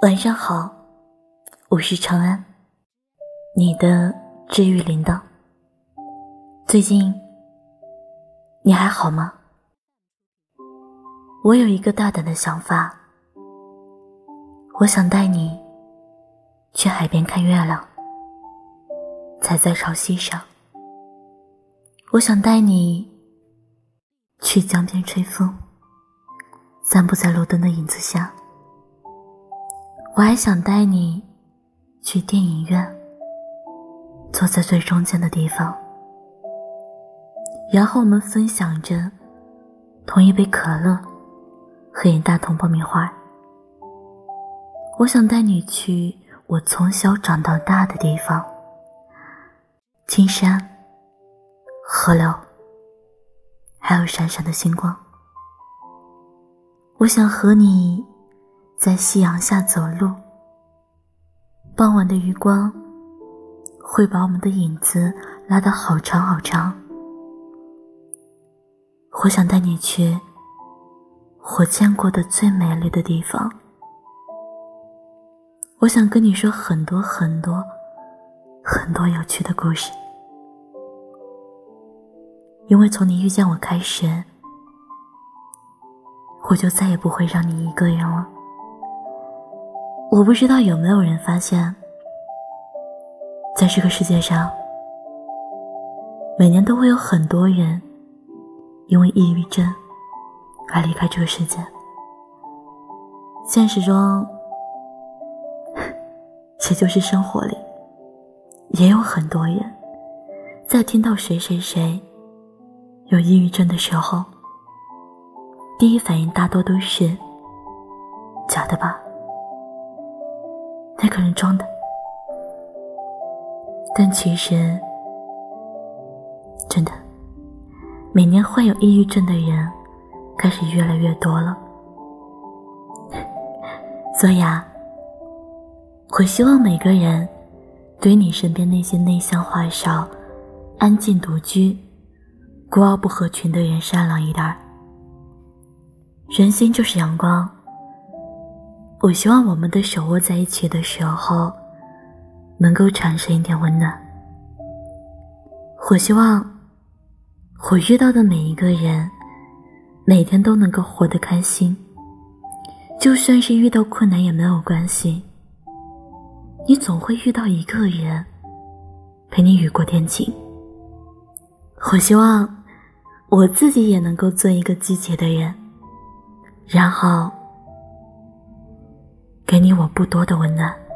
晚上好，我是长安，你的治愈铃铛。最近你还好吗？我有一个大胆的想法，我想带你去海边看月亮，踩在潮汐上。我想带你去江边吹风，散步在路灯的影子下。我还想带你去电影院，坐在最中间的地方，然后我们分享着同一杯可乐和一大桶爆米花。我想带你去我从小长到大的地方，青山、河流，还有闪闪的星光。我想和你。在夕阳下走路，傍晚的余光会把我们的影子拉得好长好长。我想带你去我见过的最美丽的地方。我想跟你说很多很多很多有趣的故事，因为从你遇见我开始，我就再也不会让你一个人了。我不知道有没有人发现，在这个世界上，每年都会有很多人因为抑郁症而离开这个世界。现实中，也就是生活里，也有很多人在听到谁谁谁有抑郁症的时候，第一反应大多都是假的吧。个人装的，但其实，真的，每年患有抑郁症的人开始越来越多了。所以啊，我希望每个人对你身边那些内向话少、安静独居、孤傲不合群的人善良一点。人心就是阳光。我希望我们的手握在一起的时候，能够产生一点温暖。我希望我遇到的每一个人，每天都能够活得开心。就算是遇到困难也没有关系，你总会遇到一个人陪你雨过天晴。我希望我自己也能够做一个积极的人，然后。给你我不多的温暖。